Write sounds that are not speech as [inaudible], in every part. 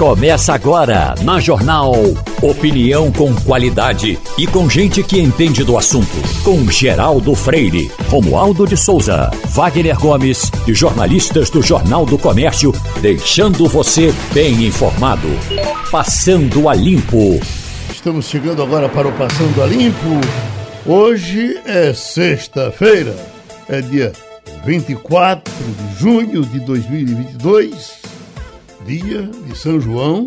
Começa agora na Jornal. Opinião com qualidade e com gente que entende do assunto. Com Geraldo Freire, Romualdo de Souza, Wagner Gomes e jornalistas do Jornal do Comércio, deixando você bem informado. Passando a Limpo. Estamos chegando agora para o Passando a Limpo. Hoje é sexta-feira, é dia 24 de junho de 2022 dia de São João,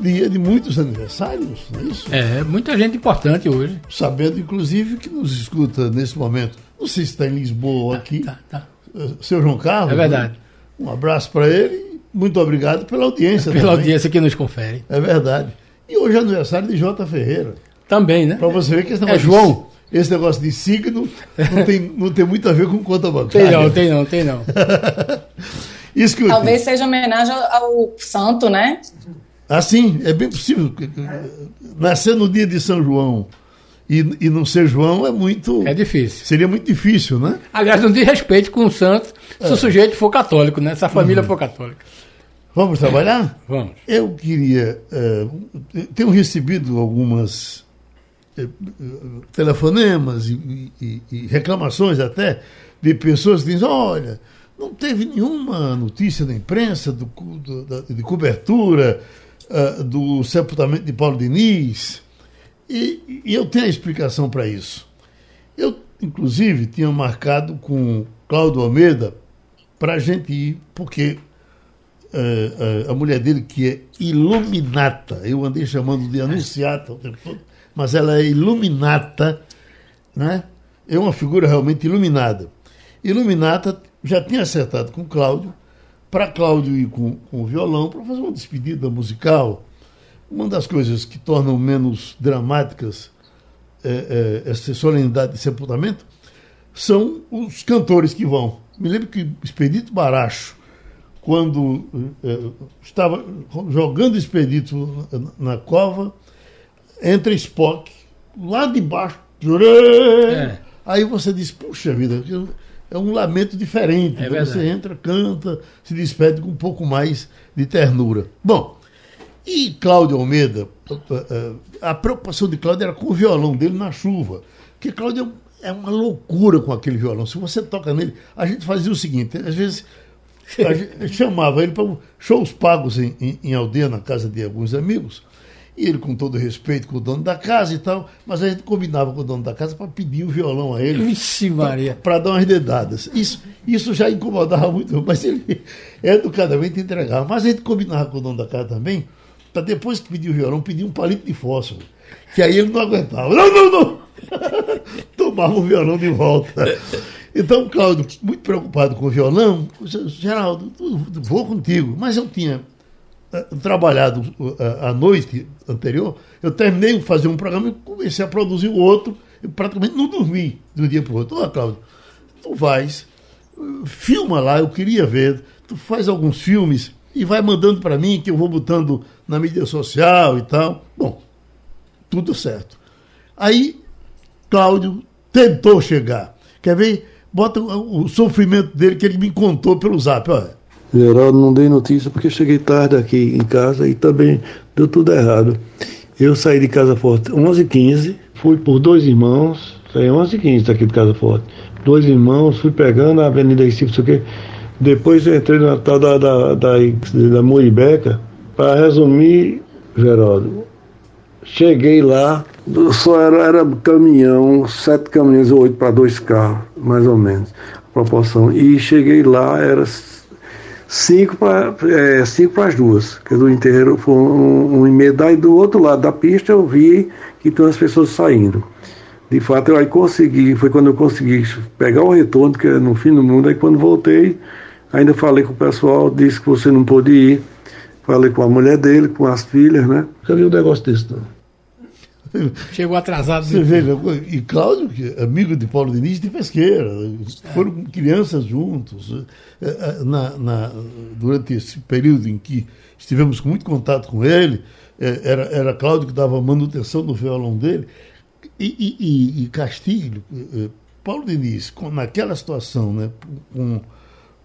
dia de muitos aniversários, não é isso? É, muita gente importante hoje. Sabendo, inclusive, que nos escuta nesse momento. Não sei se está em Lisboa ou tá, aqui. Tá, tá. Eh, seu João Carlos. É verdade. Né? Um abraço para ele. Muito obrigado pela audiência. [laughs] Pela também. audiência que nos confere. É verdade. E hoje é aniversário de Jota Ferreira. Também, né? Para você ver que esse é negócio. É João. De, esse negócio de signo não tem, não tem muito a ver com conta bancária. Tem não, tem não, tem não. [laughs] Escute. Talvez seja homenagem ao, santo, né? Assim, é bem possível. Nascer no dia de São João e, e não ser João é muito. É difícil. Seria muito difícil, né? Aliás, não diz respeito com o santo se é. o sujeito for católico, né? Se a família uhum. for católica. Vamos trabalhar? [laughs] Vamos. Eu queria. Uh, tenho recebido algumas uh, telefonemas e, e, e reclamações até de pessoas que dizem: olha não teve nenhuma notícia da imprensa do, do, de cobertura uh, do sepultamento de Paulo Diniz. E, e eu tenho a explicação para isso. Eu, inclusive, tinha marcado com Cláudio Almeida para a gente ir, porque uh, uh, a mulher dele, que é iluminata, eu andei chamando de anunciata o tempo todo, mas ela é iluminata, né? é uma figura realmente iluminada. Iluminata já tinha acertado com Cláudio, para Cláudio ir com, com o violão, para fazer uma despedida musical. Uma das coisas que tornam menos dramáticas é, é, essa solenidade de sepultamento são os cantores que vão. Me lembro que Expedito Baracho, quando é, estava jogando Expedito na, na, cova, entra Spock, lá de baixo, é. aí você diz, puxa vida, é um lamento diferente. É então você entra, canta, se despede com um pouco mais de ternura. Bom, e Cláudio Almeida, a preocupação de Cláudio era com o violão dele na chuva. Porque Cláudio é uma loucura com aquele violão. Se você toca nele, a gente fazia o seguinte, às vezes a [laughs] gente chamava ele para shows pagos em, em, em aldeia, na casa de alguns amigos. E ele, com todo respeito com o dono da casa e tal, mas a gente combinava com o dono da casa para pedir o violão a ele. Vixe, Maria. Para dar umas dedadas. Isso, isso já incomodava muito, [laughs] mas ele educadamente entregava. Mas a gente combinava com o dono da casa também, para depois que pedir o violão, pedir um palito de fósforo. Que aí ele não aguentava. Não, não, não! [laughs] Tomava o violão de volta. Então, Cláudio, muito preocupado com o violão, Geraldo, vou contigo. Mas eu tinha trabalhado à eh, noite anterior, eu terminei de fazer um programa e comecei a produzir o outro, e praticamente não dormi de um dia para o outro. Ô, Cláudio, tu vais, filma lá, eu queria ver, tu faz alguns filmes e vai mandando para mim que eu vou botando na mídia social e tal. Bom, tudo certo. Aí, Cláudio tentou chegar. Quer ver? Bota o sofrimento dele que ele me contou pelo zap. Olha, Geraldo, não dei notícia porque cheguei tarde aqui em casa e também deu tudo errado. Eu saí de Casa Forte 11h15, fui por dois irmãos, saí 11h15 daqui de Casa Forte. Dois irmãos, fui pegando a Avenida Recife, sei o quê. Depois entrei na tal da, da, da, da Muribeca. Para resumir, Geraldo, cheguei lá, só era, era caminhão, sete caminhões ou oito para dois carros, mais ou menos, proporção. E cheguei lá, era cinco para é, cinco as duas, que do inteiro foi um, um e meio, daí do outro lado da pista eu vi que tem as pessoas saindo. De fato, eu aí consegui, foi quando eu consegui pegar o retorno, que é no fim do mundo, aí quando voltei, ainda falei com o pessoal, disse que você não pôde ir, falei com a mulher dele, com as filhas, né? Já vi um negócio desse não. [laughs] Chegou atrasado. Você vê, e Cláudio, é amigo de Paulo Diniz, de pesqueira, foram crianças juntos. É, é, na, na, durante esse período em que estivemos com muito contato com ele, era, era Cláudio que dava manutenção do violão dele. E, e, e Castilho, Paulo Diniz, com, naquela situação, né, com,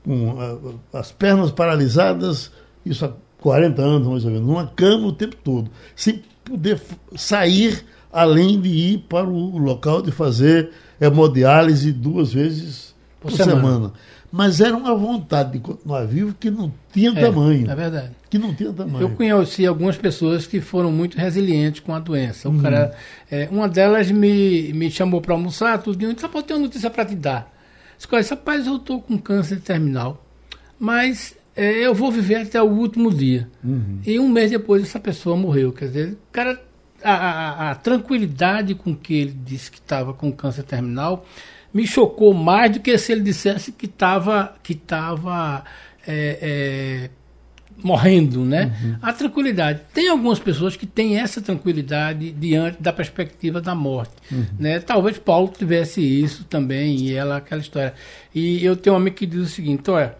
com as pernas paralisadas, isso 40 anos mais ou menos, numa cama o tempo todo, sem poder sair além de ir para o local de fazer hemodiálise duas vezes por, por semana. semana. Mas era uma vontade de continuar vivo que não tinha é, tamanho. É verdade. Que não tinha tamanho. Eu conheci algumas pessoas que foram muito resilientes com a doença. Uhum. cara, é, uma delas me, me chamou para almoçar, tudo e disse, eu tenho uma notícia para te dar. Disse, rapaz, eu estou com câncer terminal, mas é, eu vou viver até o último dia. Uhum. E um mês depois essa pessoa morreu. Quer dizer, o cara a, a, a, tranquilidade com que ele disse que estava com câncer terminal me chocou mais do que se ele dissesse que estava que tava, é, é, morrendo, né? Uhum. A tranquilidade. Tem algumas pessoas que têm essa tranquilidade diante da perspectiva da morte, uhum. né? Talvez Paulo tivesse isso também e ela aquela história. E eu tenho um amigo que diz o seguinte, olha,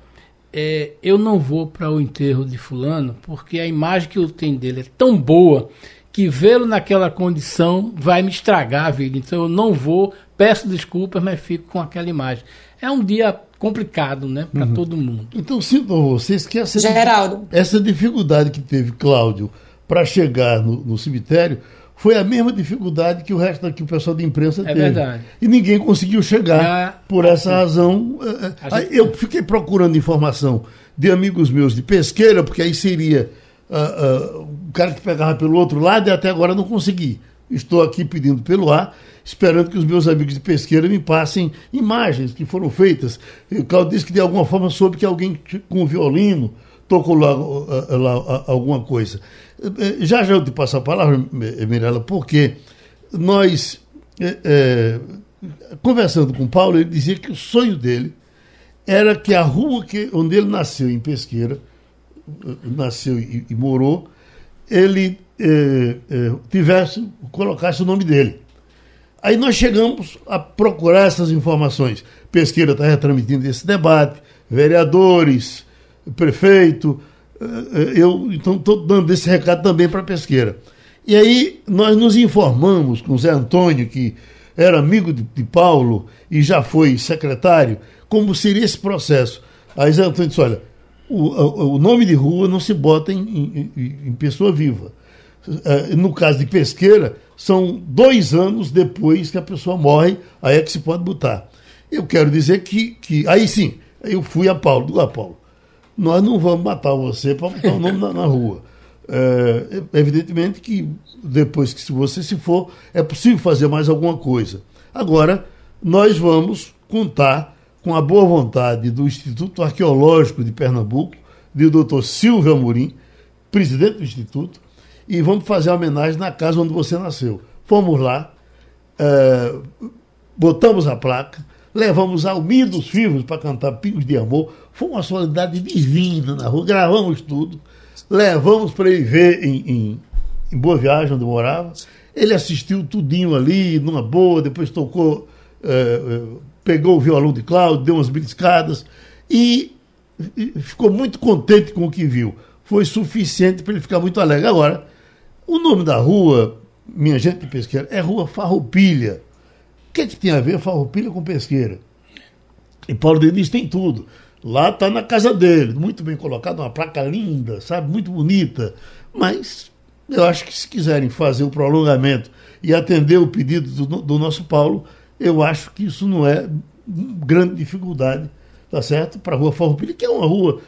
é, eu não vou para o enterro de fulano porque a imagem que eu tenho dele é tão boa que vê-lo naquela condição vai me estragar a vida. Então eu não vou, peço desculpas, mas fico com aquela imagem. É um dia complicado, né, para uhum. todo mundo. Então sinto vocês que essa, Geraldo. essa dificuldade que teve Cláudio para chegar no, no, cemitério foi a mesma dificuldade que o resto daqui, o pessoal da imprensa é teve. Verdade. E ninguém conseguiu chegar por essa razão. Eh, eh, eu fiquei procurando informação de amigos meus de pesqueira, porque aí seria uh, uh, o cara que pegava pelo outro lado e até agora não consegui. Estou aqui pedindo pelo ar, esperando que os meus amigos de pesqueira me passem imagens que foram feitas. O Claudio disse que de alguma forma soube que alguém com violino tocou lá, uh, lá alguma coisa. Eh, já já eu te passo a palavra, Mirella, porque nós, é, conversando com o Paulo, ele dizia que o sonho dele era que a rua que, onde ele nasceu, em Pesqueira, nasceu e, e morou, ele eh, tivesse, colocasse o nome dele. Aí nós chegamos a procurar essas informações. Pesqueira está retransmitindo esse debate, vereadores, prefeito. Eh, eu então estou dando esse recado também para Pesqueira. E aí nós nos informamos com o Zé Antônio, que era amigo de, de Paulo e já foi secretário, como seria esse processo. Aí Zé Antônio disse: olha, o, o nome de rua não se bota em, em, em pessoa viva. É, no caso de pesqueira, são dois anos depois que a pessoa morre, aí é que se pode botar. Eu quero dizer que, que aí sim, eu fui a Paulo, digo a Paulo, nós não vamos matar você para botar o nome na, na rua. É, evidentemente que depois que você se for, é possível fazer mais alguma coisa. Agora, nós vamos contar com a boa vontade do Instituto Arqueológico de Pernambuco, do doutor Silvio Amorim, presidente do Instituto, e vamos fazer a homenagem na casa onde você nasceu. Fomos lá, é, botamos a placa, levamos Almidos Vivos para cantar Pingos de Amor. Foi uma solidariedade divina na rua, gravamos tudo, levamos para ele ver em, em, em Boa Viagem, onde morava. Ele assistiu tudinho ali, numa boa, depois tocou. É, pegou o violão de Cláudio, deu umas beliscadas e, e ficou muito contente com o que viu. Foi suficiente para ele ficar muito alegre. Agora, o nome da rua, minha gente de pesqueira, é Rua Farroupilha. O que, é que tem a ver Farroupilha com pesqueira? E Paulo Denis tem tudo. Lá está na casa dele, muito bem colocado, uma placa linda, sabe, muito bonita. Mas eu acho que se quiserem fazer o prolongamento e atender o pedido do, do nosso Paulo, eu acho que isso não é grande dificuldade, tá certo? Para a rua Farroupilha, que é uma rua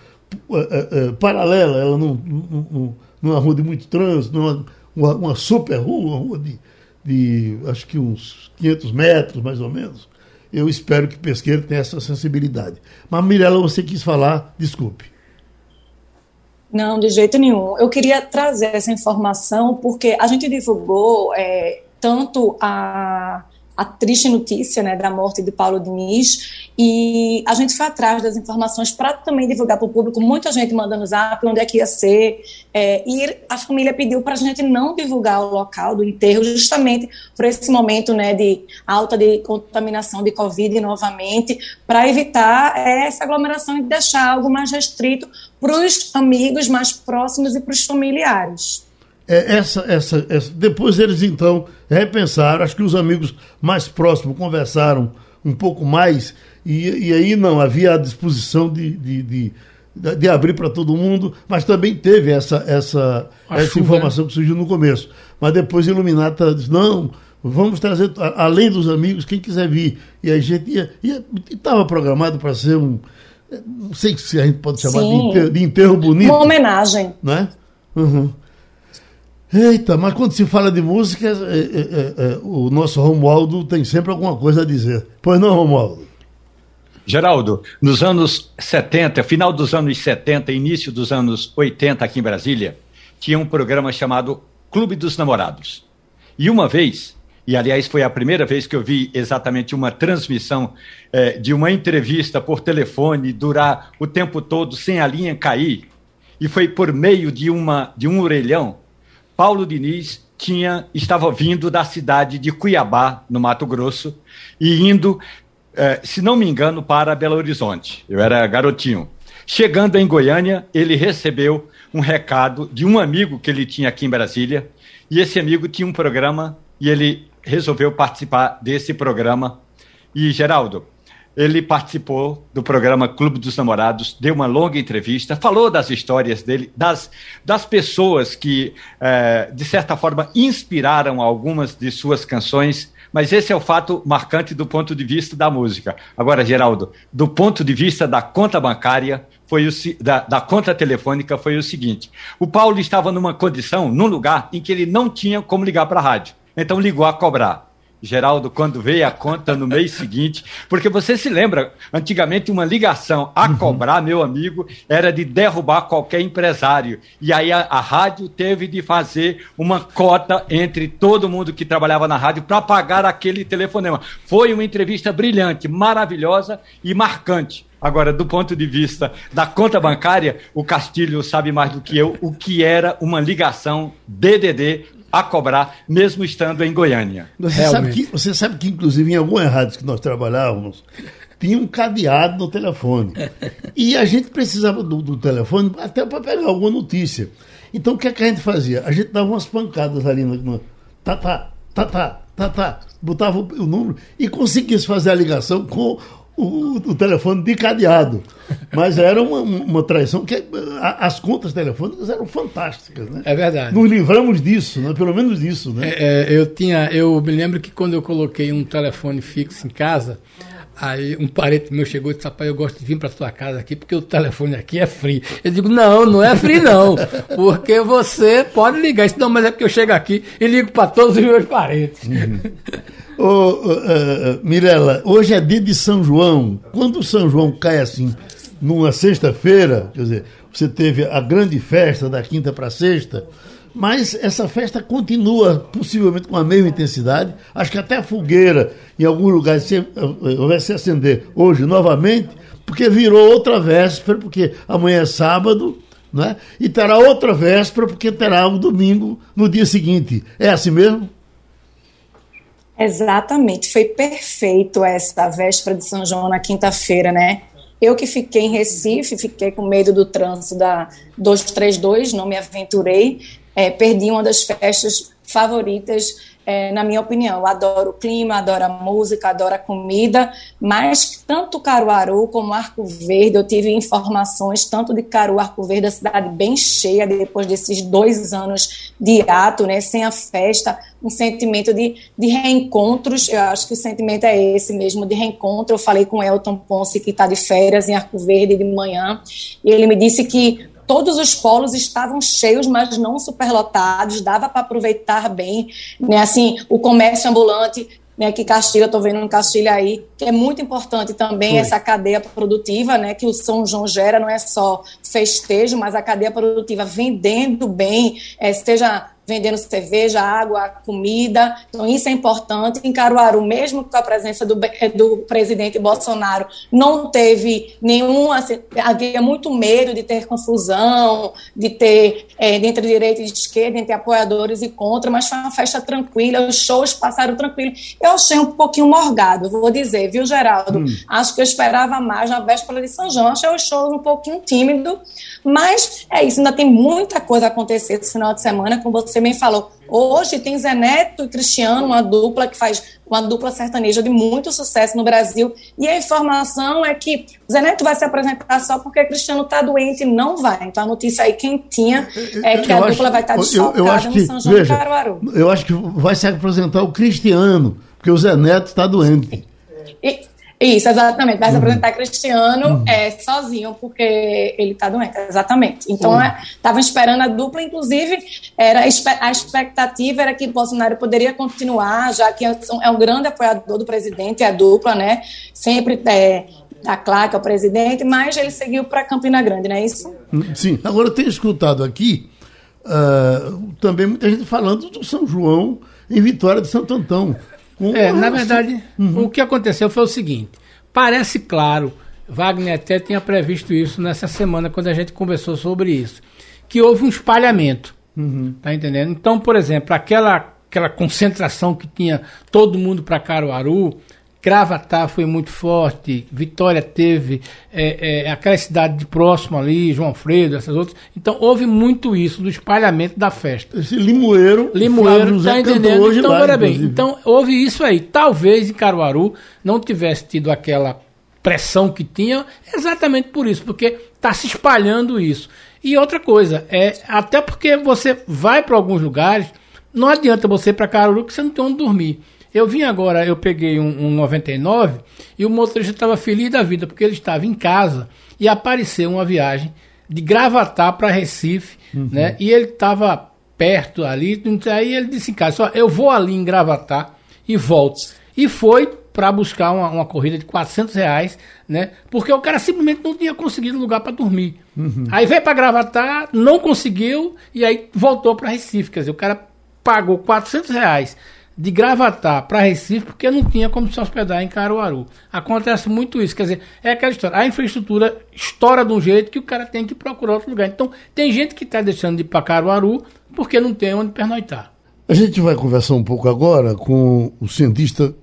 uh, uh, paralela, ela não, não, não, não, é uma rua de muito trânsito, não é uma, uma super rua, uma rua de, de acho que uns 500 metros mais ou menos. Eu espero que Pesqueiro tenha essa sensibilidade. Mas, Mirella, você quis falar, desculpe. Não, de jeito nenhum. Eu queria trazer essa informação porque a gente divulgou é, tanto a a triste notícia né, da morte de Paulo Diniz e a gente foi atrás das informações para também divulgar para o público, muita gente mandando zap, onde é que ia ser, é, e a família pediu para a gente não divulgar o local do enterro, justamente por esse momento né, de alta de contaminação de Covid novamente, para evitar essa aglomeração e deixar algo mais restrito para os amigos mais próximos e para os familiares. É, essa, essa, essa, depois eles então repensaram, acho que os amigos mais próximos conversaram um pouco mais, e, e aí não, havia a disposição de, de, de, de abrir para todo mundo, mas também teve essa, essa, essa chuva, informação né? que surgiu no começo. Mas depois Iluminata disse, não, vamos trazer, além dos amigos, quem quiser vir. E a gente ia. Estava programado para ser um. Não sei se a gente pode chamar de enterro, de enterro, bonito. Uma homenagem. Né? Uhum. Eita, mas quando se fala de música, é, é, é, é, o nosso Romualdo tem sempre alguma coisa a dizer. Pois não, Romualdo? Geraldo, nos anos 70, final dos anos 70, início dos anos 80 aqui em Brasília, tinha um programa chamado Clube dos Namorados. E uma vez, e aliás foi a primeira vez que eu vi exatamente uma transmissão é, de uma entrevista por telefone durar o tempo todo sem a linha cair, e foi por meio de, uma, de um orelhão Paulo Diniz tinha, estava vindo da cidade de Cuiabá, no Mato Grosso, e indo, eh, se não me engano, para Belo Horizonte. Eu era garotinho. Chegando em Goiânia, ele recebeu um recado de um amigo que ele tinha aqui em Brasília, e esse amigo tinha um programa e ele resolveu participar desse programa. E, Geraldo, ele participou do programa Clube dos Namorados, deu uma longa entrevista, falou das histórias dele, das, das pessoas que, é, de certa forma, inspiraram algumas de suas canções, mas esse é o fato marcante do ponto de vista da música. Agora, Geraldo, do ponto de vista da conta bancária, foi o, da, da conta telefônica, foi o seguinte: o Paulo estava numa condição, num lugar em que ele não tinha como ligar para a rádio, então ligou a cobrar. Geraldo, quando veio a conta no mês seguinte, porque você se lembra, antigamente uma ligação a uhum. cobrar, meu amigo, era de derrubar qualquer empresário. E aí a, a rádio teve de fazer uma cota entre todo mundo que trabalhava na rádio para pagar aquele telefonema. Foi uma entrevista brilhante, maravilhosa e marcante. Agora, do ponto de vista da conta bancária, o Castilho sabe mais do que eu o que era uma ligação DDD a cobrar, mesmo estando em Goiânia. Você sabe, que, você sabe que, inclusive, em algumas rádios que nós trabalhávamos, tinha um cadeado no telefone. E a gente precisava do, do telefone até para pegar alguma notícia. Então, o que, é que a gente fazia? A gente dava umas pancadas ali no. no tá, tá, tá, tá, tá, tá. Botava o, o número e conseguia fazer a ligação com o, o, telefone de cadeado. Mas era uma, uma traição que a, as contas telefônicas eram fantásticas, né? É verdade. Nos livramos disso, né? Pelo menos disso, né? É, é, eu tinha, eu me lembro que quando eu coloquei um telefone fixo em casa, Aí um parente meu chegou e disse, rapaz, eu gosto de vir para sua casa aqui porque o telefone aqui é free. Eu digo, não, não é free não, porque você pode ligar. Isso não, mas é porque eu chego aqui e ligo para todos os meus parentes. Uhum. [laughs] Ô, uh, Mirela, hoje é dia de São João. Quando o São João cai assim, numa sexta-feira, quer dizer, você teve a grande festa da quinta para sexta, mas essa festa continua possivelmente com a mesma intensidade. Acho que até a fogueira, em algum lugar, vai se acender hoje novamente, porque virou outra véspera, porque amanhã é sábado, né? e terá outra véspera, porque terá um domingo no dia seguinte. É assim mesmo? Exatamente, foi perfeito essa véspera de São João na quinta-feira, né? Eu que fiquei em Recife, fiquei com medo do trânsito da 232, não me aventurei, é, perdi uma das festas favoritas é, na minha opinião. Eu adoro o clima, adoro a música, adoro a comida, mas tanto Caruaru como Arco Verde, eu tive informações tanto de Caruaru, Arco Verde, a cidade bem cheia depois desses dois anos de ato, né, sem a festa, um sentimento de, de reencontros, eu acho que o sentimento é esse mesmo, de reencontro. Eu falei com Elton Ponce, que está de férias em Arco Verde de manhã, e ele me disse que todos os polos estavam cheios, mas não superlotados, dava para aproveitar bem, né? Assim, o comércio ambulante né, que Castilha, estou vendo um Castilha aí, que é muito importante também essa cadeia produtiva, né, que o São João gera, não é só festejo, mas a cadeia produtiva vendendo bem, é, seja vendendo cerveja, água, comida. Então, isso é importante. Em Caruaru, mesmo com a presença do, eh, do presidente Bolsonaro, não teve nenhum. Assim, havia muito medo de ter confusão, de ter é, entre direita e esquerda, entre apoiadores e contra, mas foi uma festa tranquila, os shows passaram tranquilo. Eu achei um pouquinho morgado, vou dizer, viu, Geraldo? Hum. Acho que eu esperava mais na véspera de São João, achei os shows um pouquinho tímido, Mas é isso, ainda tem muita coisa a acontecer esse final de semana, como você bem falou. Hoje tem Zé Neto e Cristiano, uma dupla que faz uma dupla sertaneja de muito sucesso no Brasil. E a informação é que Zé Neto vai se apresentar só porque Cristiano está doente e não vai. Então a notícia aí quentinha é que eu a dupla vai estar desfalcada eu, eu acho que, no São João veja, Caruaru. Eu acho que vai se apresentar o Cristiano, porque o Zé Neto está doente. E, isso, exatamente. Vai se uhum. apresentar Cristiano uhum. é, sozinho, porque ele está doente, exatamente. Então, estavam é, esperando a dupla, inclusive, era a expectativa era que Bolsonaro poderia continuar, já que é um grande apoiador do presidente, a dupla, né? Sempre é, da claque ao presidente, mas ele seguiu para Campina Grande, não é isso? Sim. Agora, eu tenho escutado aqui uh, também muita gente falando do São João em Vitória de Santo Antão. É, na verdade, uhum. o que aconteceu foi o seguinte: parece claro, Wagner até tinha previsto isso nessa semana, quando a gente conversou sobre isso, que houve um espalhamento. Uhum. Tá entendendo? Então, por exemplo, aquela, aquela concentração que tinha todo mundo para Caruaru, Gravatar foi muito forte, Vitória teve, é, é, aquela cidade de próximo ali, João Fredo, essas outras. Então houve muito isso do espalhamento da festa. Esse Limoeiro, Limoeiro, tá entendendo? Então, lá, olha bem, então houve isso aí. Talvez em Caruaru não tivesse tido aquela pressão que tinha, exatamente por isso, porque está se espalhando isso. E outra coisa, é até porque você vai para alguns lugares, não adianta você ir para Caruaru que você não tem onde dormir. Eu vim agora, eu peguei um, um 99 e o motorista estava feliz da vida, porque ele estava em casa e apareceu uma viagem de Gravatar para Recife, uhum. né? E ele estava perto ali, aí ele disse em casa, só eu vou ali em Gravatar e volto. E foi para buscar uma, uma, corrida de 400 reais, né? Porque o cara simplesmente não tinha conseguido lugar para dormir. Uhum. Aí veio para Gravatar, não conseguiu e aí voltou para Recife. Quer dizer, o cara pagou 400 reais de Gravatar para Recife porque não tinha como se hospedar em Caruaru. Acontece muito isso, quer dizer, é aquela história. A infraestrutura estoura de um jeito que o cara tem que procurar outro lugar. Então, tem gente que está deixando de ir para Caruaru porque não tem onde pernoitar. A gente vai conversar um pouco agora com o cientista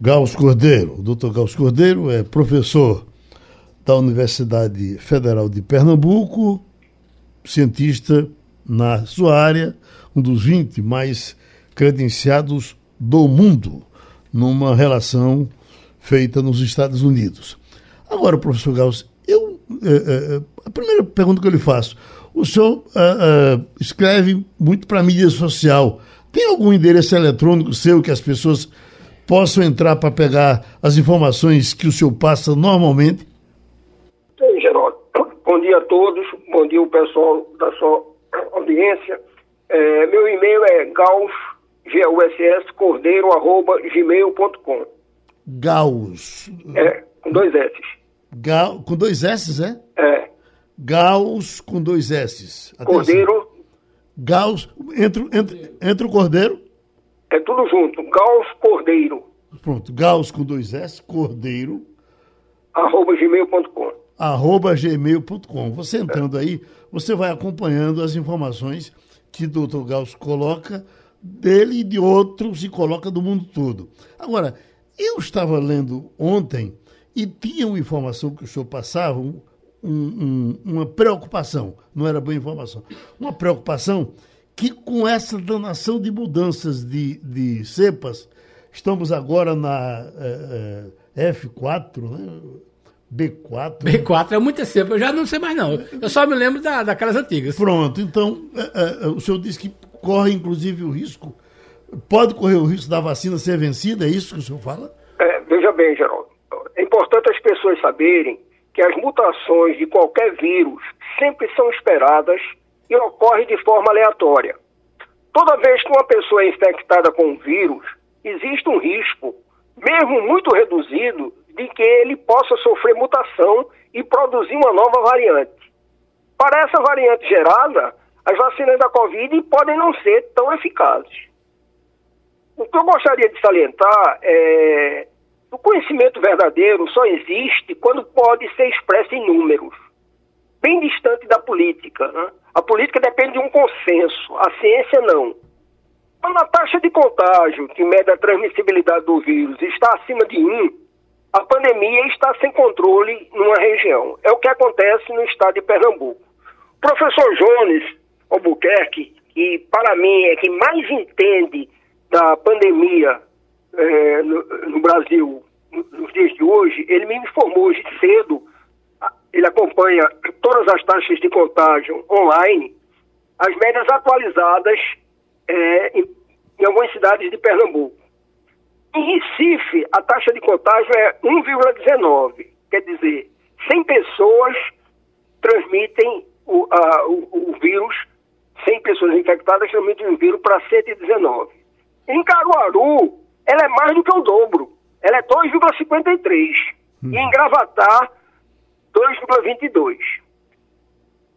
Gauss Cordeiro. O doutor Gauss Cordeiro é professor da Universidade Federal de Pernambuco, cientista na sua área, um dos 20 mais credenciados do mundo numa relação feita nos Estados Unidos. Agora, professor Gauss, eu, é, é, a primeira pergunta que eu lhe faço, o senhor é, escreve muito para a mídia social. Tem algum endereço eletrônico seu que as pessoas possam entrar para pegar as informações que o senhor passa normalmente? Sim, Geraldo. [coughs] Bom dia a todos, bom dia o pessoal da sua audiência. É, meu e-mail é gauss gausscordeiro.gmail.com. Gauss. É, com dois S. Ga, com dois S, é? É. Gauss com dois S. Cordeiro. Gauss, entre, entre, entre o Cordeiro? É tudo junto, Gauss Cordeiro. Pronto, Gauss com dois S, Cordeiro. Arroba gmail.com. Arroba gmail.com. Você entrando é. aí, você vai acompanhando as informações que o doutor Gauss coloca dele e de outros e coloca do mundo todo. Agora, eu estava lendo ontem e tinha uma informação que o senhor passava, um, um, uma preocupação, não era boa informação, uma preocupação que com essa danação de mudanças de, de cepas, estamos agora na é, é, F4, né? B4. B4 é muita cepa, eu já não sei mais não. Eu só me lembro da, daquelas antigas. Pronto, então é, é, o senhor disse que corre inclusive o risco, pode correr o risco da vacina ser vencida, é isso que o senhor fala? É, veja bem, Geraldo, é importante as pessoas saberem que as mutações de qualquer vírus sempre são esperadas e ocorrem de forma aleatória. Toda vez que uma pessoa é infectada com um vírus, existe um risco, mesmo muito reduzido, de que ele possa sofrer mutação e produzir uma nova variante. Para essa variante gerada, as vacinas da Covid podem não ser tão eficazes. O que eu gostaria de salientar é o conhecimento verdadeiro só existe quando pode ser expresso em números, bem distante da política. Né? A política depende de um consenso, a ciência não. Quando a taxa de contágio, que mede a transmissibilidade do vírus, está acima de 1, a pandemia está sem controle numa região. É o que acontece no estado de Pernambuco. professor Jones Albuquerque, que para mim é quem mais entende da pandemia é, no, no, Brasil nos dias de hoje, ele me informou hoje cedo, ele acompanha todas as taxas de contágio online, as médias atualizadas é, em, em algumas cidades de Pernambuco. Em Recife, a taxa de contágio é 1,19, quer dizer, 100 pessoas transmitem o, a, o, o vírus, 100 pessoas infectadas transmitem o vírus para 119. Em Caruaru, ela é mais do que o dobro, ela é 2,53. Hum. E em Gravatar, 2,22.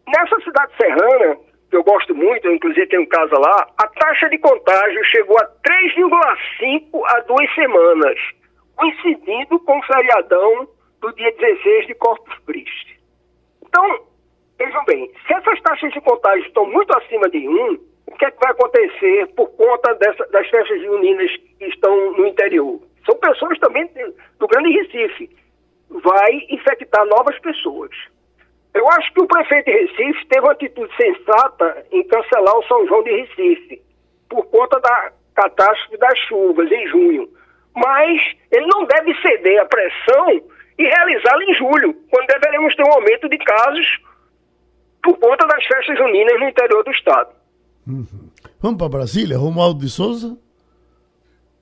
Nessa cidade serrana, que eu gosto muito, eu inclusive tenho casa lá, a taxa de contágio chegou a 3,5 a duas semanas, coincidindo com o feriadão do dia 16 de Corpus Christi. Então, vejam bem, se essas taxas de contágio estão muito acima de 1, o que, é que vai acontecer por conta dessa, das festas juninas que estão no interior? São pessoas também do Grande Recife. Vai infectar novas pessoas. Eu acho que o prefeito de Recife teve uma atitude sensata em cancelar o São João de Recife, por conta da catástrofe das chuvas em junho. Mas ele não deve ceder à pressão e realizá-lo em julho, quando deveremos ter um aumento de casos por conta das festas juninas no interior do estado. Uhum. Vamos para Brasília, Romualdo de Souza.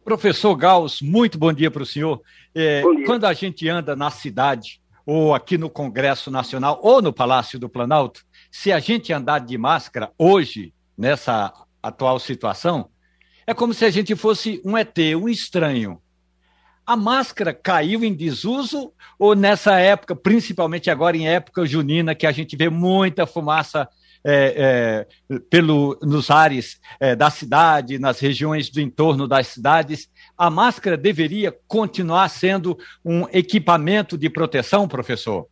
Professor Gauss, muito bom dia para o senhor. É, quando a gente anda na cidade, ou aqui no Congresso Nacional, ou no Palácio do Planalto, se a gente andar de máscara hoje, nessa atual situação, é como se a gente fosse um ET, um estranho. A máscara caiu em desuso ou nessa época, principalmente agora em época junina, que a gente vê muita fumaça é, é, pelo, nos ares é, da cidade, nas regiões do entorno das cidades, a máscara deveria continuar sendo um equipamento de proteção, professor?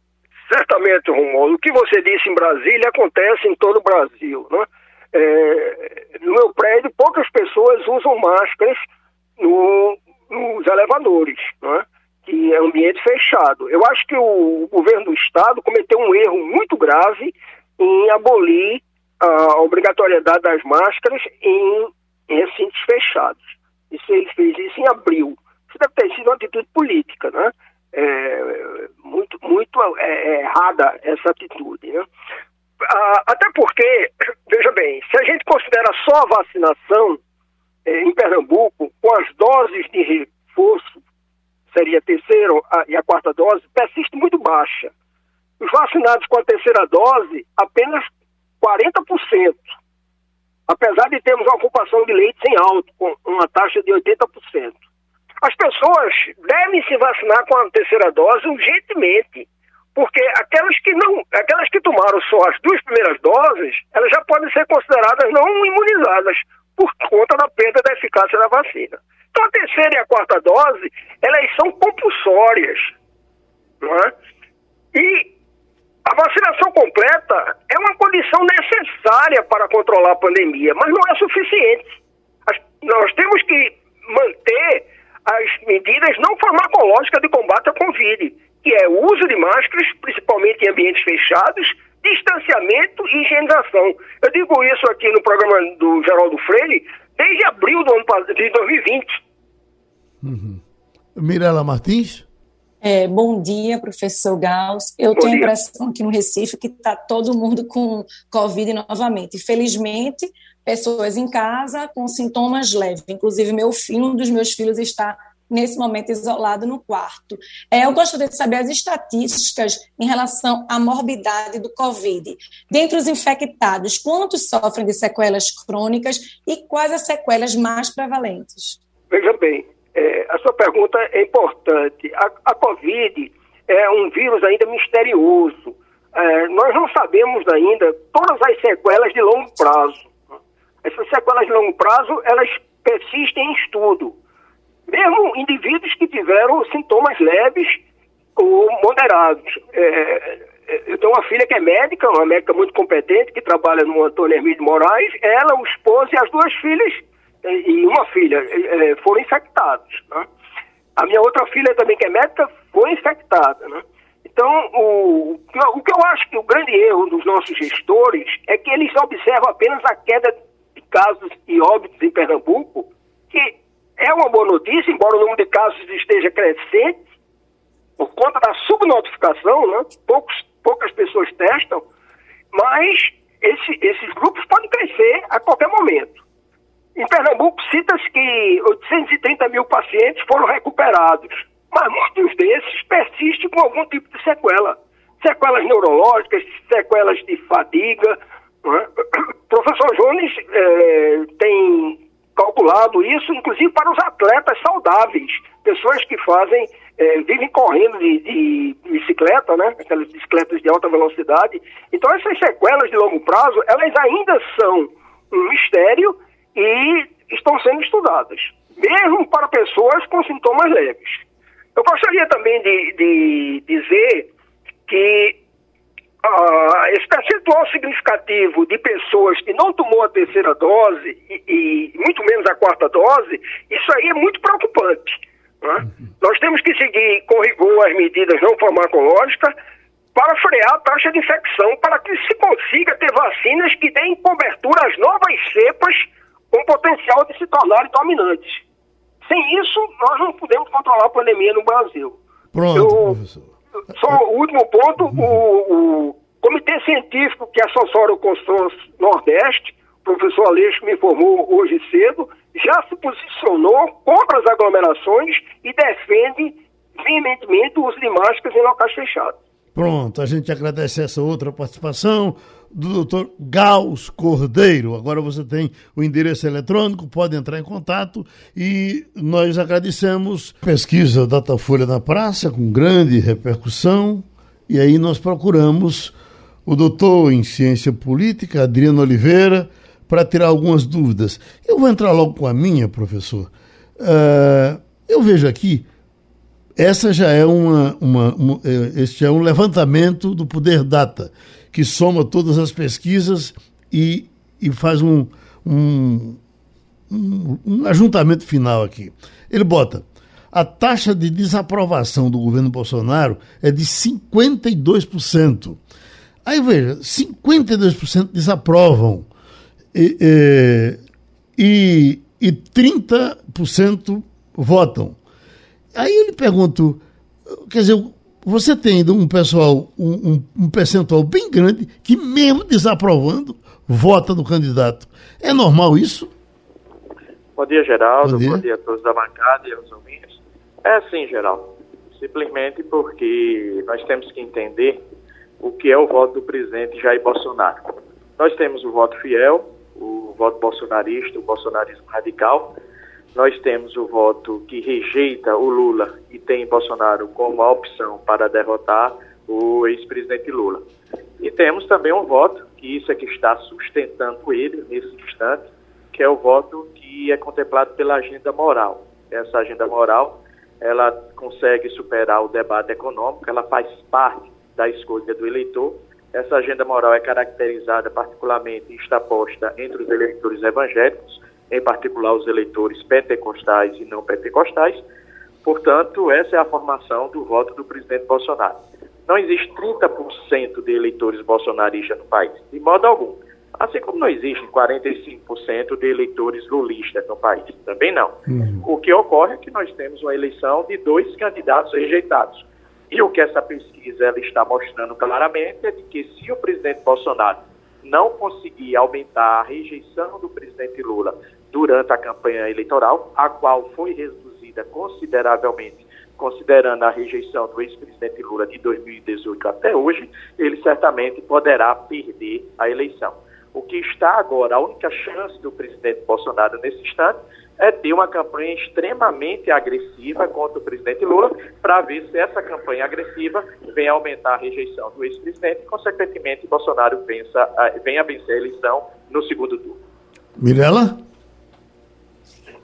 Certamente, Romulo. O que você disse em Brasília acontece em todo o Brasil. Né? É, no meu prédio, poucas pessoas usam máscaras no, nos elevadores, né? que é ambiente fechado. Eu acho que o governo do estado cometeu um erro muito grave em abolir a obrigatoriedade das máscaras em, em recintos fechados. Isso ele fez isso em abril. Isso deve ter sido uma atitude política, né? É, muito muito é, é, errada essa atitude, né? Ah, até porque, veja bem, se a gente considera só a vacinação é, em Pernambuco, com as doses de reforço, seria a terceira e a quarta dose, persiste muito baixa. Os vacinados com a terceira dose, apenas 40%. Apesar de termos uma ocupação de leitos em alto, com uma taxa de 80%. As pessoas devem se vacinar com a terceira dose urgentemente, porque aquelas que não, aquelas que tomaram só as duas primeiras doses, elas já podem ser consideradas não imunizadas por conta da perda da eficácia da vacina. Então a terceira e a quarta dose, elas são compulsórias, não é? E a vacinação completa é uma condição necessária para controlar a pandemia, mas não é suficiente. Nós temos que manter as medidas não farmacológicas de combate à Covid, que é o uso de máscaras, principalmente em ambientes fechados, distanciamento e higienização. Eu digo isso aqui no programa do Geraldo Freire desde abril do ano de 2020. Uhum. Mirela Martins? É, bom dia, professor Gauss. Eu bom tenho a impressão aqui no Recife que está todo mundo com Covid novamente. Felizmente, pessoas em casa com sintomas leves. Inclusive, meu filho, um dos meus filhos está nesse momento isolado no quarto. É, eu gostaria de saber as estatísticas em relação à morbidade do Covid. Dentre os infectados, quantos sofrem de sequelas crônicas e quais as sequelas mais prevalentes? Veja bem, é, a sua pergunta é importante. A, a, Covid é um vírus ainda misterioso. É, nós não sabemos ainda todas as sequelas de longo prazo. Essas sequelas de longo prazo, elas persistem em estudo. Mesmo indivíduos que tiveram sintomas leves ou moderados. É, é eu tenho uma filha que é médica, uma médica muito competente, que trabalha no Antônio Hermílio Moraes. Ela, o esposo e as duas filhas e uma filha é, foram infectados. Né? A minha outra filha também, que é médica, foi infectada. Né? Então, o, o que eu acho que o grande erro dos nossos gestores é que eles observam apenas a queda de casos e óbitos em Pernambuco, que é uma boa notícia, embora o número de casos esteja crescente, por conta da subnotificação, né? Poucos, poucas pessoas testam, mas esse, esses grupos podem crescer a qualquer momento. Em Pernambuco, cita-se que 830 mil pacientes foram recuperados, mas muitos desses persistem com algum tipo de sequela. Sequelas neurológicas, sequelas de fadiga. Né? O [coughs] professor Jones eh, tem calculado isso, inclusive para os atletas saudáveis, pessoas que fazem, eh, vivem correndo de, de, bicicleta, né? Aquelas bicicletas de alta velocidade. Então essas sequelas de longo prazo, elas ainda são um mistério e estão sendo estudadas, mesmo para pessoas com sintomas leves. Eu gostaria também de, de dizer que uh, esse percentual significativo de pessoas que não tomou a terceira dose e, e muito menos a quarta dose, isso aí é muito preocupante. Né? Nós temos que seguir com rigor as medidas não farmacológicas para frear a taxa de infecção, para que se consiga ter vacinas que deem cobertura às novas cepas com potencial de se tornarem dominantes. Sem isso, nós não podemos controlar a pandemia no Brasil. Pronto, Eu, professor. Só o último ponto, o, o Comitê Científico que assessora o consórcio Nordeste, o professor Aleixo me informou hoje cedo, já se posicionou contra as aglomerações e defende veementemente o uso de máscaras em locais fechados. Pronto, a gente agradece essa outra participação do doutor Gauss Cordeiro. Agora você tem o endereço eletrônico, pode entrar em contato e nós agradecemos. Pesquisa Datafolha na Praça, com grande repercussão, e aí nós procuramos o doutor em Ciência Política, Adriano Oliveira, para tirar algumas dúvidas. Eu vou entrar logo com a minha, professor. Uh, eu vejo aqui, essa já é uma, uma, uma, é, este é um levantamento do Poder Data que soma todas as pesquisas e, e faz um, um, um, um ajuntamento final aqui. Ele bota. A taxa de desaprovação do governo Bolsonaro é de 52%. Aí veja, 52% desaprovam e, e, e 30% votam. Aí eu lhe pergunto, quer dizer, você tem um pessoal, um, um, percentual bem grande que, mesmo desaprovando, vota no candidato. É normal isso? Bom dia, Geraldo. Bom dia, Bom dia a todos da bancada e aos ouvintes. É assim, Geraldo. Simplesmente porque nós temos que entender o que é o voto do presidente Jair Bolsonaro. Nós temos o voto fiel, o voto bolsonarista, o bolsonarismo radical, nós temos o voto que rejeita o Lula e tem Bolsonaro como a opção para derrotar o ex-presidente Lula. E temos também um voto, que isso é que está sustentando ele nesse instante, que é o voto que é contemplado pela agenda moral. Essa agenda moral, ela consegue superar o debate econômico, ela faz parte da escolha do eleitor. Essa agenda moral é caracterizada particularmente e está posta entre os eleitores evangélicos, em particular os eleitores pentecostais e não pentecostais. Portanto, essa é a formação do voto do presidente Bolsonaro. Não existe 30% de eleitores bolsonaristas no país, de modo algum. Assim como não existe 45% de eleitores lulistas no país, também não. Uhum. O que ocorre é que nós temos uma eleição de dois candidatos rejeitados. E o que essa pesquisa ela está mostrando claramente é de que se o presidente Bolsonaro não conseguir aumentar a rejeição do presidente Lula durante a campanha eleitoral, a qual foi reduzida consideravelmente, considerando a rejeição do ex-presidente Lula de 2018 até hoje, ele certamente poderá perder a eleição. O que está agora, a única chance do presidente Bolsonaro nesse instante é ter uma campanha extremamente agressiva contra o presidente Lula, para ver se essa campanha agressiva vem aumentar a rejeição do ex-presidente e, consequentemente, Bolsonaro vença, venha vencer a eleição no segundo turno. Mirela?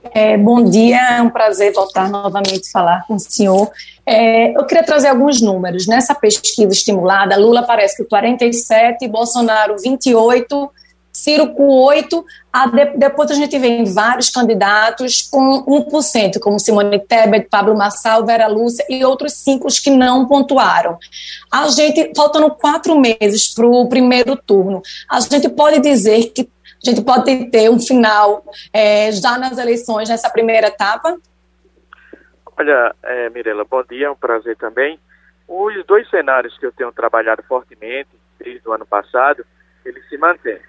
É, bom dia, é um prazer voltar novamente a falar com o senhor. É, eu queria trazer alguns números. Nessa pesquisa estimulada, Lula parece que 47, Bolsonaro 28, Ciro com 8%, a de, depois a gente vem vários candidatos com 1%, como Simone Tebet, Pablo Massal, Vera Lúcia e outros cinco que não pontuaram. A gente, faltando quatro meses para o primeiro turno, a gente pode dizer que a gente pode ter um final é, já nas eleições, nessa primeira etapa? Olha, é, Mirela, bom dia, é um prazer também. Os dois cenários que eu tenho trabalhado fortemente desde o ano passado, eles se mantêm.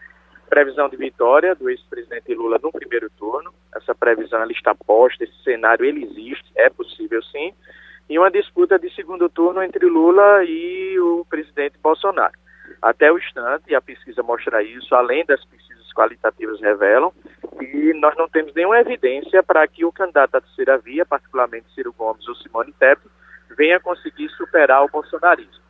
Previsão de vitória do ex-presidente Lula no primeiro turno, essa previsão ela está posta, esse cenário ele existe, é possível sim, e uma disputa de segundo turno entre Lula e o presidente Bolsonaro. Até o instante, e a pesquisa mostra isso, além das pesquisas qualitativas revelam, e nós não temos nenhuma evidência para que o candidato à terceira via, particularmente Ciro Gomes ou Simone Tebet, venha conseguir superar o bolsonarismo.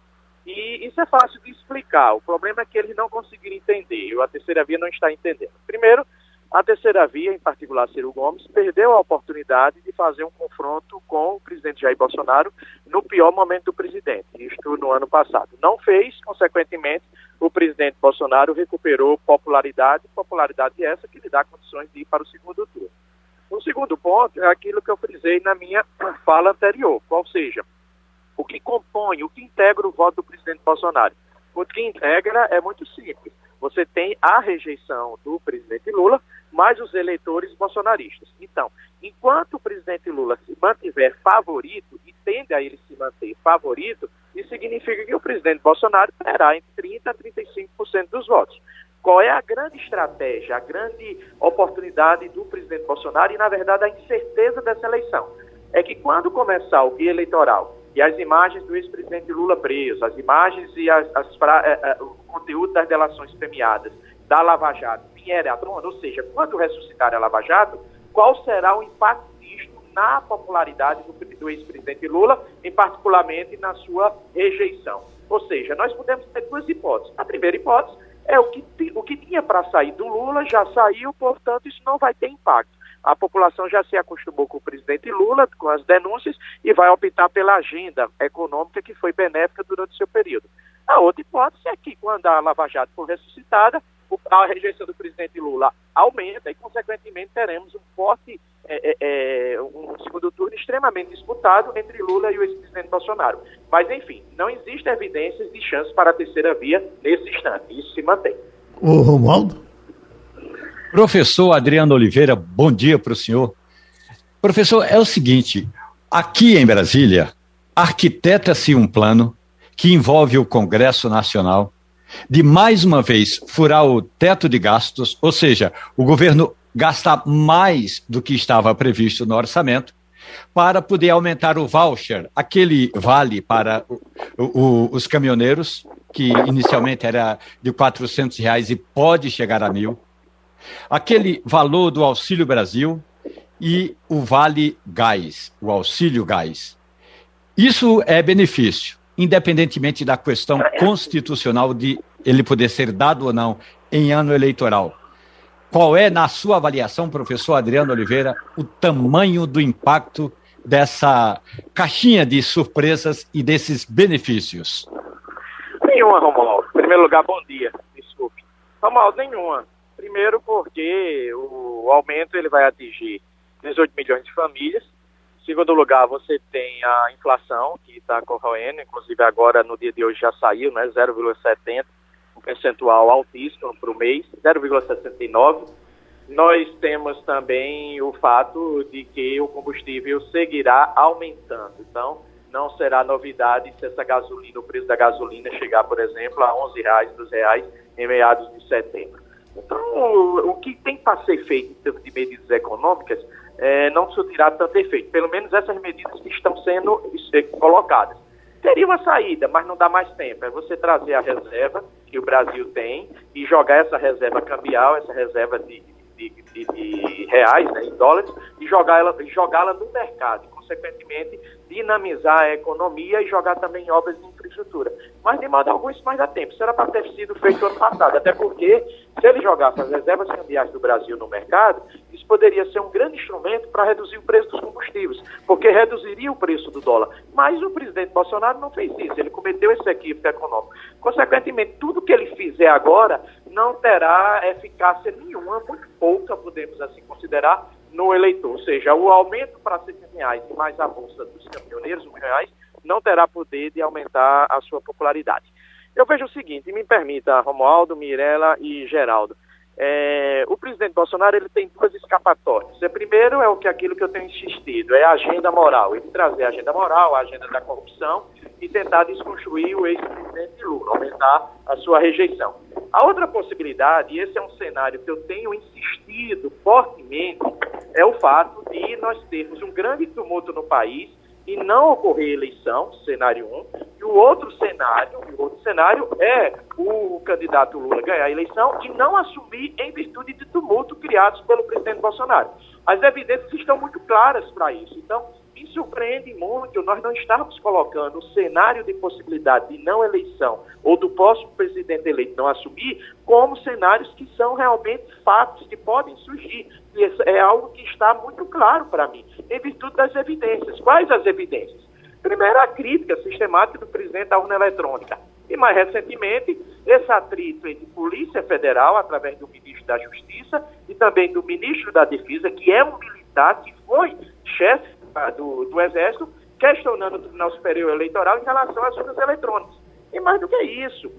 E isso é fácil de explicar. O problema é que eles não conseguiram entender, a terceira via não está entendendo. Primeiro, a terceira via, em particular Ciro Gomes, perdeu a oportunidade de fazer um confronto com o presidente Jair Bolsonaro no pior momento do presidente, isto no ano passado. Não fez, consequentemente, o presidente Bolsonaro recuperou popularidade, popularidade essa que lhe dá condições de ir para o segundo turno. O segundo ponto é aquilo que eu frisei na minha [coughs] fala anterior, qual seja, o que compõe, o que integra o voto do presidente Bolsonaro. O que integra é muito simples. Você tem a rejeição do presidente Lula, mais os eleitores bolsonaristas. Então, enquanto o presidente Lula se mantiver favorito e tende a ele se manter favorito, isso significa que o presidente Bolsonaro terá entre 30% a 35% dos votos. Qual é a grande estratégia, a grande oportunidade do presidente Bolsonaro e, na verdade, a incerteza dessa eleição? É que quando começar o dia eleitoral e as imagens do ex-presidente Lula preso, as imagens e as, as, eh, eh, o conteúdo das delações premiadas da Lava Jato vier à tona, ou seja, quando ressuscitar a Lava Jato, qual será o impacto na popularidade do, do ex-presidente Lula, em particularmente na sua rejeição. Ou seja, nós podemos ter duas hipóteses. A primeira hipótese é o que, o que tinha para sair do Lula já saiu, portanto, isso não vai ter impacto a população já se acostumou com o presidente Lula, com as denúncias, e vai optar pela agenda econômica que foi benéfica durante o seu período. A outra hipótese é que, quando a Lava Jato for ressuscitada, a rejeição do presidente Lula aumenta e, consequentemente, teremos um forte, é, é, é, um segundo turno extremamente disputado entre Lula e o ex-presidente Bolsonaro. Mas, enfim, não existe evidências de chance para a terceira via nesse instante. Isso se mantém. O Romualdo? Professor Adriano Oliveira, bom dia para o senhor. Professor, é o seguinte: aqui em Brasília, arquiteta-se um plano que envolve o Congresso Nacional de mais uma vez furar o teto de gastos, ou seja, o governo gastar mais do que estava previsto no orçamento, para poder aumentar o voucher, aquele vale para o, o, os caminhoneiros, que inicialmente era de R$ reais e pode chegar a mil aquele valor do Auxílio Brasil e o Vale Gás, o Auxílio Gás. Isso é benefício, independentemente da questão constitucional de ele poder ser dado ou não em ano eleitoral. Qual é, na sua avaliação, professor Adriano Oliveira, o tamanho do impacto dessa caixinha de surpresas e desses benefícios? Nenhuma, Romualdo. Em primeiro lugar, bom dia. Desculpe. Romualdo, nenhuma. Primeiro porque o aumento ele vai atingir 18 milhões de famílias. Segundo lugar, você tem a inflação que está corroendo, inclusive agora no dia de hoje já saiu, né, 0,70, um percentual altíssimo para o mês, 0,69. Nós temos também o fato de que o combustível seguirá aumentando. Então, não será novidade se essa gasolina, o preço da gasolina chegar, por exemplo, a R$ 11, 12 reais em meados de setembro. Então, o que tem para ser feito em termos de medidas econômicas é, não surtirá tanto efeito. Pelo menos essas medidas que estão sendo é, colocadas. Teria uma saída, mas não dá mais tempo. É você trazer a reserva que o Brasil tem e jogar essa reserva cambial, essa reserva de, de, de, de reais, né, em dólares, e jogá-la jogá no mercado. Consequentemente, dinamizar a economia e jogar também em obras de infraestrutura. Mas, de modo algum, isso mais dá tempo. Isso era para ter sido feito ano passado. Até porque, se ele jogasse as reservas cambiais do Brasil no mercado, isso poderia ser um grande instrumento para reduzir o preço dos combustíveis, porque reduziria o preço do dólar. Mas o presidente Bolsonaro não fez isso. Ele cometeu esse equívoco econômico. Consequentemente, tudo que ele fizer agora não terá eficácia nenhuma, muito pouca, podemos assim considerar, no eleitor. Ou seja, o aumento para 100 reais e mais a bolsa dos caminhoneiros, um reais, não terá poder de aumentar a sua popularidade. Eu vejo o seguinte, me permita, Romualdo, Mirella e Geraldo, é, o presidente Bolsonaro ele tem duas escapatórias. O primeiro é o que aquilo que eu tenho insistido, é a agenda moral. Ele trazer a agenda moral, a agenda da corrupção e tentar desconstruir o ex-presidente Lula, aumentar a sua rejeição. A outra possibilidade, e esse é um cenário que eu tenho insistido fortemente, é o fato de nós termos um grande tumulto no país e não ocorrer eleição, cenário 1, um, e o outro cenário, o outro cenário é o candidato Lula ganhar a eleição e não assumir em virtude de tumulto criados pelo presidente Bolsonaro. As evidências estão muito claras para isso. Então, me surpreende muito nós não estarmos colocando o cenário de possibilidade de não eleição ou do próximo presidente eleito não assumir como cenários que são realmente fatos que podem surgir. E é algo que está muito claro para mim, em virtude das evidências. Quais as evidências? Primeiro, a crítica sistemática do presidente à urna eletrônica. E mais recentemente, esse atrito entre Polícia Federal, através do ministro da Justiça, e também do ministro da Defesa, que é um militar, que foi chefe do, do Exército, questionando o Tribunal Superior Eleitoral em relação às urnas eletrônicas. E mais do que isso,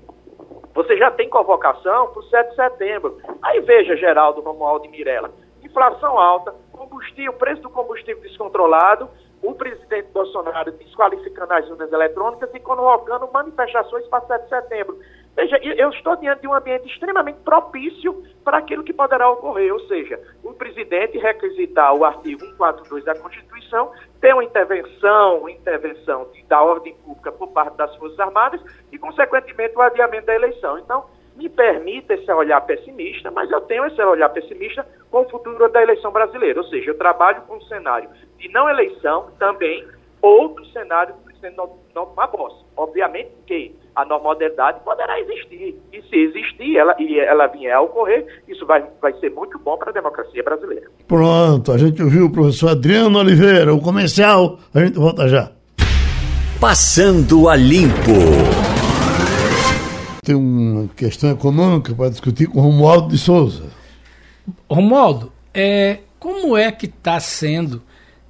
você já tem convocação para o 7 de setembro. Aí veja, Geraldo, Romualdo e Mirella, inflação alta, combustível, preço do combustível descontrolado, o presidente Bolsonaro desqualificando as urnas eletrônicas e convocando manifestações para 7 de setembro. Veja, eu estou diante de um ambiente extremamente propício para aquilo que poderá ocorrer, ou seja, o presidente requisitar o artigo 142 da Constituição, ter uma intervenção, intervenção da ordem pública por parte das Forças Armadas e, consequentemente, o adiamento da eleição. Então, me permita esse olhar pessimista, mas eu tenho esse olhar pessimista com o futuro da eleição brasileira. Ou seja, eu trabalho com um cenário de não eleição também, ou do cenário do presidente não, não tomar posse. Obviamente que a normalidade poderá existir. E se existir ela, e ela vier a ocorrer, isso vai, vai ser muito bom para a democracia brasileira. Pronto, a gente ouviu o professor Adriano Oliveira, o comercial. A gente volta já. Passando a Limpo tem uma questão econômica para discutir com Romualdo de Souza. Romualdo, é, como é que está sendo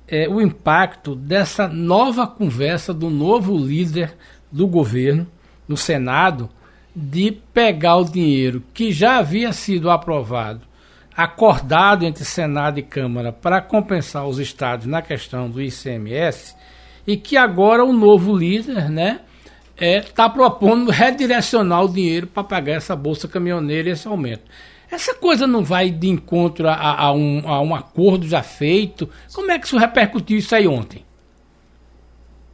é, o impacto dessa nova conversa do novo líder do governo no Senado de pegar o dinheiro que já havia sido aprovado, acordado entre Senado e Câmara para compensar os estados na questão do ICMS e que agora o novo líder, né, está é, tá propondo redirecionar o dinheiro para pagar essa bolsa caminhoneira e esse aumento. Essa coisa não vai de encontro a, a, um, a um acordo já feito? Como é que isso repercutiu isso aí ontem?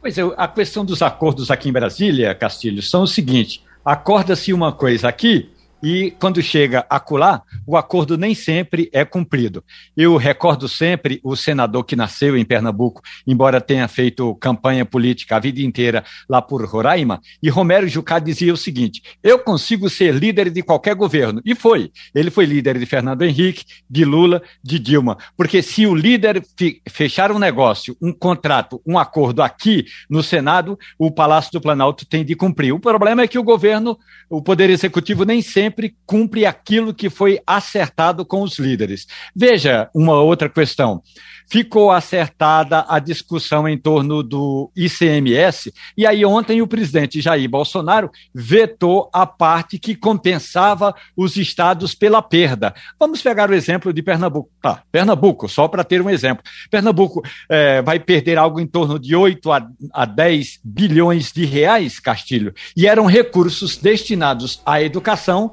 Pois é, a questão dos acordos aqui em Brasília, Castilho, são o seguinte: acorda-se uma coisa aqui e quando chega a acular, o acordo nem sempre é cumprido. Eu recordo sempre o senador que nasceu em Pernambuco, embora tenha feito campanha política a vida inteira lá por Roraima, e Romero Jucá dizia o seguinte: eu consigo ser líder de qualquer governo. E foi. Ele foi líder de Fernando Henrique, de Lula, de Dilma. Porque se o líder fechar um negócio, um contrato, um acordo aqui no Senado, o Palácio do Planalto tem de cumprir. O problema é que o governo, o Poder Executivo, nem sempre sempre cumpre aquilo que foi acertado com os líderes. Veja uma outra questão ficou acertada a discussão em torno do ICMS, e aí ontem o presidente Jair Bolsonaro vetou a parte que compensava os estados pela perda. Vamos pegar o exemplo de Pernambuco. Tá, Pernambuco, só para ter um exemplo. Pernambuco é, vai perder algo em torno de 8 a, a 10 bilhões de reais, Castilho, e eram recursos destinados à educação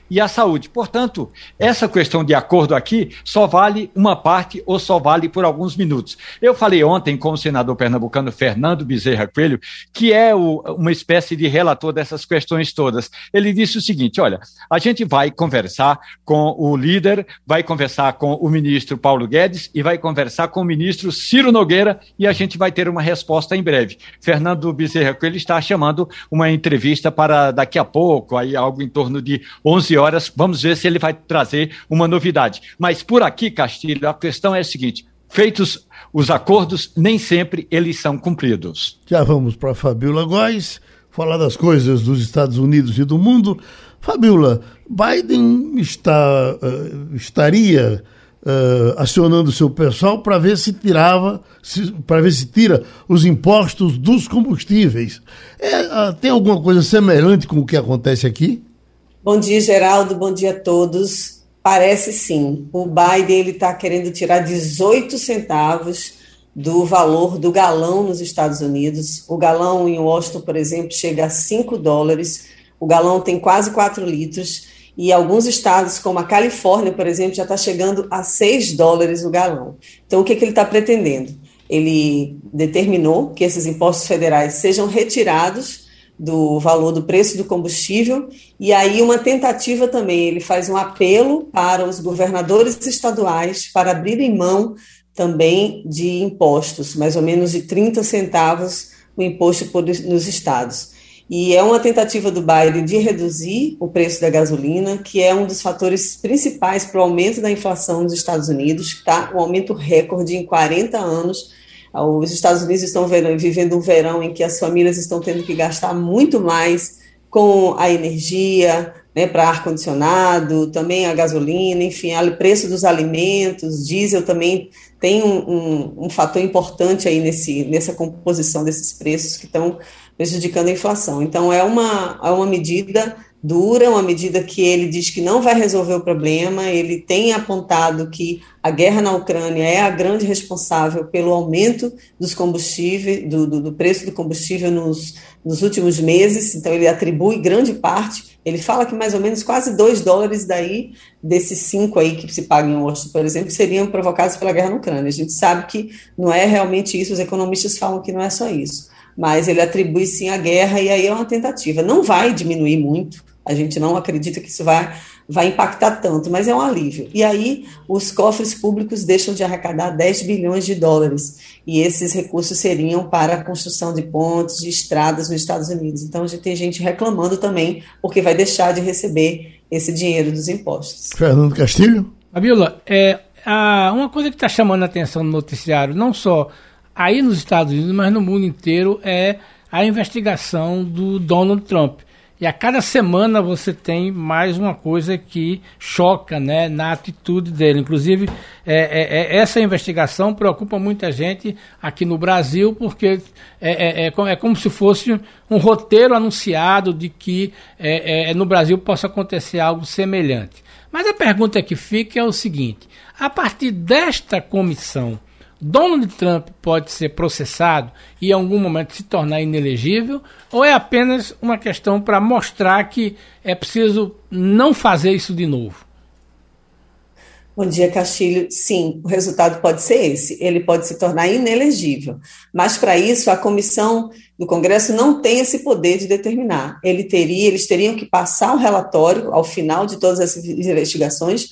e à saúde. Portanto, essa questão de acordo aqui só vale uma parte ou só vale por alguns alguns minutos. Eu falei ontem com o senador pernambucano Fernando Bezerra Coelho, que é o, uma espécie de relator dessas questões todas. Ele disse o seguinte: olha, a gente vai conversar com o líder, vai conversar com o ministro Paulo Guedes e vai conversar com o ministro Ciro Nogueira e a gente vai ter uma resposta em breve. Fernando Bezerra Coelho está chamando uma entrevista para daqui a pouco, aí algo em torno de 11 horas. Vamos ver se ele vai trazer uma novidade. Mas por aqui, Castilho, a questão é a seguinte: feitos os acordos, nem sempre eles são cumpridos. Já vamos para Fabiola Góes, falar das coisas dos Estados Unidos e do mundo. Fabiola, Biden está, uh, estaria uh, acionando seu pessoal para ver se tirava, para ver se tira os impostos dos combustíveis. É, uh, tem alguma coisa semelhante com o que acontece aqui? Bom dia, Geraldo. Bom dia a todos. Parece sim. O Biden ele está querendo tirar 18 centavos do valor do galão nos Estados Unidos. O galão em Washington, por exemplo, chega a 5 dólares. O galão tem quase 4 litros e alguns estados, como a Califórnia, por exemplo, já está chegando a 6 dólares o galão. Então, o que, que ele está pretendendo? Ele determinou que esses impostos federais sejam retirados do valor do preço do combustível, e aí uma tentativa também, ele faz um apelo para os governadores estaduais para abrirem mão também de impostos, mais ou menos de 30 centavos o imposto por, nos estados. E é uma tentativa do Biden de reduzir o preço da gasolina, que é um dos fatores principais para o aumento da inflação nos Estados Unidos, está um aumento recorde em 40 anos. Os Estados Unidos estão vivendo um verão em que as famílias estão tendo que gastar muito mais com a energia, né, para ar-condicionado, também a gasolina, enfim, o preço dos alimentos, diesel também tem um, um, um, fator importante aí nesse, nessa composição desses preços que estão prejudicando a inflação. Então, é uma, é uma medida dura, uma medida que ele diz que não vai resolver o problema. Ele tem apontado que a guerra na Ucrânia é a grande responsável pelo aumento dos combustíveis, do, do, do preço do combustível nos, nos últimos meses. Então, ele atribui grande parte. Ele fala que mais ou menos quase 2 dólares daí, desses cinco aí que se pagam em Washington, por exemplo, seriam provocados pela guerra na Ucrânia. A gente sabe que não é realmente isso, os economistas falam que não é só isso mas ele atribui sim a guerra e aí é uma tentativa. Não vai diminuir muito, a gente não acredita que isso vai, vai impactar tanto, mas é um alívio. E aí os cofres públicos deixam de arrecadar 10 bilhões de dólares, e esses recursos seriam para a construção de pontes, de estradas nos Estados Unidos. Então a gente tem gente reclamando também, porque vai deixar de receber esse dinheiro dos impostos. Fernando Castilho? Fabiola, é, a, uma coisa que está chamando a atenção no noticiário, não só aí nos Estados Unidos, mas no mundo inteiro, é a investigação do Donald Trump. E a cada semana você tem mais uma coisa que choca né, na atitude dele. Inclusive, é, é, é essa investigação preocupa muita gente aqui no Brasil, porque é, é, é, é como se fosse um roteiro anunciado de que no Brasil possa acontecer algo semelhante. Mas a pergunta que fica é o seguinte: a partir desta comissão Donald Trump pode ser processado e em algum momento se tornar inelegível, ou é apenas uma questão para mostrar que é preciso não fazer isso de novo? Bom dia, Castilho. Sim, o resultado pode ser esse. Ele pode se tornar inelegível. Mas, para isso, a comissão do Congresso não tem esse poder de determinar. Ele teria, eles teriam que passar um relatório ao final de todas as investigações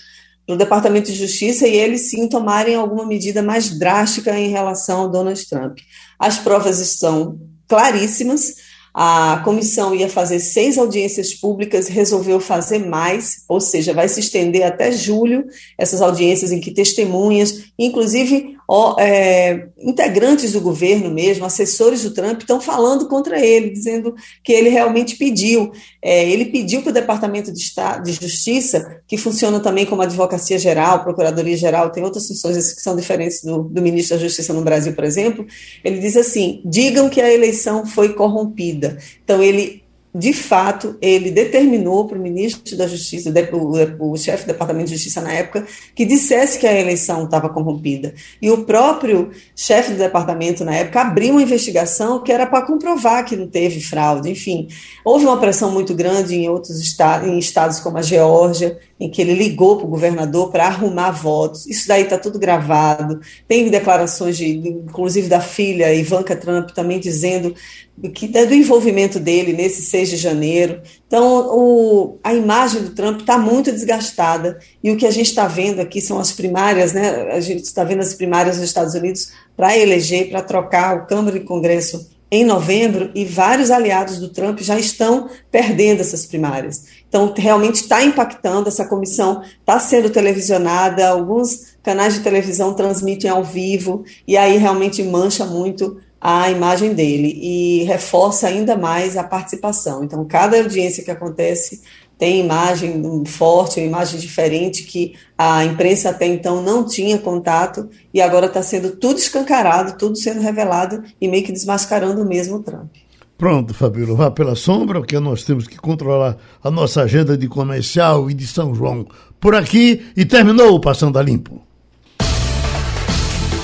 no Departamento de Justiça e eles sim tomarem alguma medida mais drástica em relação ao Donald Trump. As provas estão claríssimas. A comissão ia fazer seis audiências públicas, resolveu fazer mais, ou seja, vai se estender até julho essas audiências em que testemunhas, inclusive é, integrantes do governo mesmo, assessores do Trump, estão falando contra ele, dizendo que ele realmente pediu. É, ele pediu para o Departamento de, Estado, de Justiça, que funciona também como Advocacia Geral, Procuradoria Geral, tem outras funções que são diferentes do, do ministro da Justiça no Brasil, por exemplo. Ele diz assim: digam que a eleição foi corrompida. Então, ele de fato, ele determinou para o ministro da Justiça, o, chefe do Departamento de Justiça na época, que dissesse que a eleição estava corrompida. E o próprio chefe do departamento na época abriu uma investigação que era para comprovar que não teve fraude. Enfim, houve uma pressão muito grande em outros estados, em estados como a Geórgia, em que ele ligou para o governador para arrumar votos. Isso daí está tudo gravado. Tem declarações, de, inclusive da filha Ivanka Trump, também dizendo que do envolvimento dele nesse 6 de janeiro. Então, o, a imagem do Trump está muito desgastada. E o que a gente está vendo aqui são as primárias, né? A gente está vendo as primárias nos Estados Unidos para eleger, para trocar o Câmara e Congresso em novembro, e vários aliados do Trump já estão perdendo essas primárias. Então, realmente está impactando, essa comissão está sendo televisionada, alguns canais de televisão transmitem ao vivo, e aí realmente mancha muito a imagem dele e reforça ainda mais a participação. Então, cada audiência que acontece tem imagem forte, uma imagem diferente que a imprensa até então não tinha contato e agora está sendo tudo escancarado, tudo sendo revelado e meio que desmascarando mesmo o Trump. Pronto, Fabíola, vá pela sombra, porque nós temos que controlar a nossa agenda de comercial e de São João por aqui e terminou o Passando a Limpo.